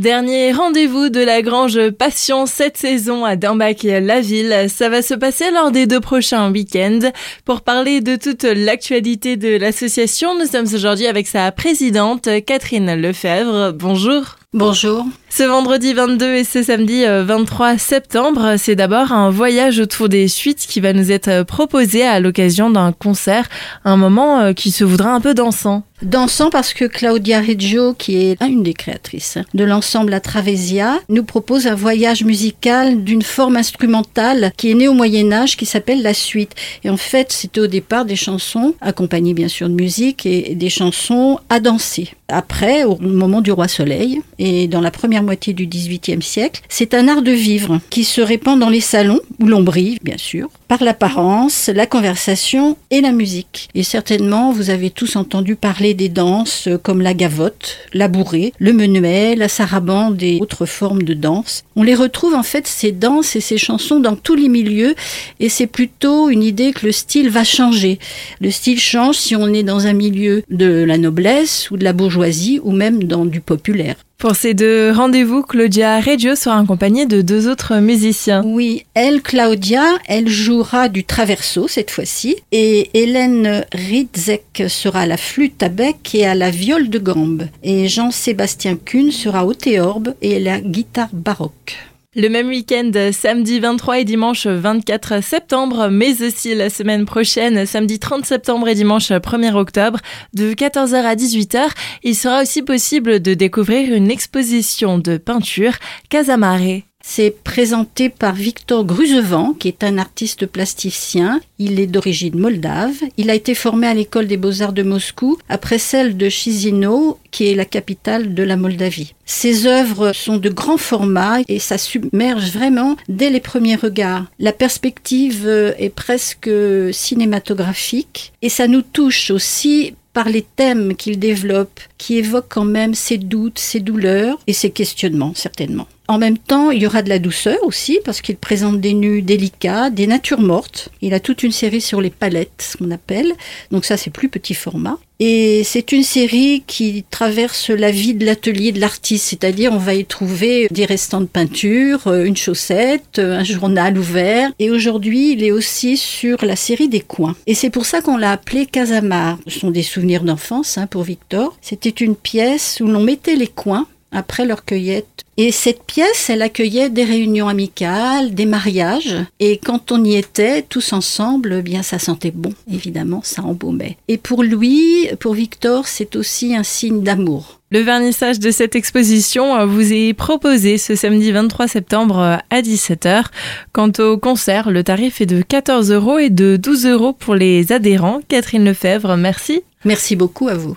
Dernier rendez-vous de la Grange Passion cette saison à Dambach-la Ville. Ça va se passer lors des deux prochains week-ends. Pour parler de toute l'actualité de l'association, nous sommes aujourd'hui avec sa présidente Catherine Lefebvre. Bonjour. Bonjour. Ce vendredi 22 et ce samedi 23 septembre, c'est d'abord un voyage autour des suites qui va nous être proposé à l'occasion d'un concert, un moment euh, qui se voudra un peu dansant. Dansant parce que Claudia Reggio, qui est une des créatrices de l'ensemble La Travesia, nous propose un voyage musical d'une forme instrumentale qui est née au Moyen Âge, qui s'appelle la suite. Et en fait, c'était au départ des chansons, accompagnées bien sûr de musique, et des chansons à danser. Après, au moment du roi Soleil, et dans la première moitié du XVIIIe siècle, c'est un art de vivre qui se répand dans les salons, où l'on brille, bien sûr, par l'apparence, la conversation et la musique. Et certainement, vous avez tous entendu parler des danses comme la gavotte, la bourrée, le menuet, la sarabande et autres formes de danse. On les retrouve en fait, ces danses et ces chansons, dans tous les milieux, et c'est plutôt une idée que le style va changer. Le style change si on est dans un milieu de la noblesse ou de la bourgeoisie ou même dans du populaire. Pour ces deux rendez-vous, Claudia Reggio sera accompagnée de deux autres musiciens. Oui, elle, Claudia, elle jouera du traverso cette fois-ci et Hélène Ridzek sera à la flûte à bec et à la viole de gambe et Jean-Sébastien Kuhn sera au théorbe et à la guitare baroque. Le même week-end, samedi 23 et dimanche 24 septembre, mais aussi la semaine prochaine, samedi 30 septembre et dimanche 1er octobre, de 14h à 18h, il sera aussi possible de découvrir une exposition de peinture Casamare. C'est présenté par Victor Gruzevant, qui est un artiste plasticien. Il est d'origine moldave. Il a été formé à l'école des beaux-arts de Moscou, après celle de Chisinau, qui est la capitale de la Moldavie. Ses œuvres sont de grand format et ça submerge vraiment dès les premiers regards. La perspective est presque cinématographique et ça nous touche aussi par les thèmes qu'il développe, qui évoquent quand même ses doutes, ses douleurs et ses questionnements, certainement. En même temps, il y aura de la douceur aussi, parce qu'il présente des nus délicats, des natures mortes. Il a toute une série sur les palettes, ce qu'on appelle. Donc ça, c'est plus petit format. Et c'est une série qui traverse la vie de l'atelier de l'artiste, c'est-à-dire on va y trouver des restants de peinture, une chaussette, un journal ouvert. Et aujourd'hui, il est aussi sur la série des coins. Et c'est pour ça qu'on l'a appelé Casamar. Ce sont des souvenirs d'enfance hein, pour Victor. C'était une pièce où l'on mettait les coins après leur cueillette. Et cette pièce, elle accueillait des réunions amicales, des mariages. Et quand on y était tous ensemble, eh bien ça sentait bon, évidemment, ça embaumait. Et pour lui, pour Victor, c'est aussi un signe d'amour. Le vernissage de cette exposition euh, vous est proposé ce samedi 23 septembre euh, à 17h. Quant au concert, le tarif est de 14 euros et de 12 euros pour les adhérents. Catherine Lefebvre, merci. Merci beaucoup à vous.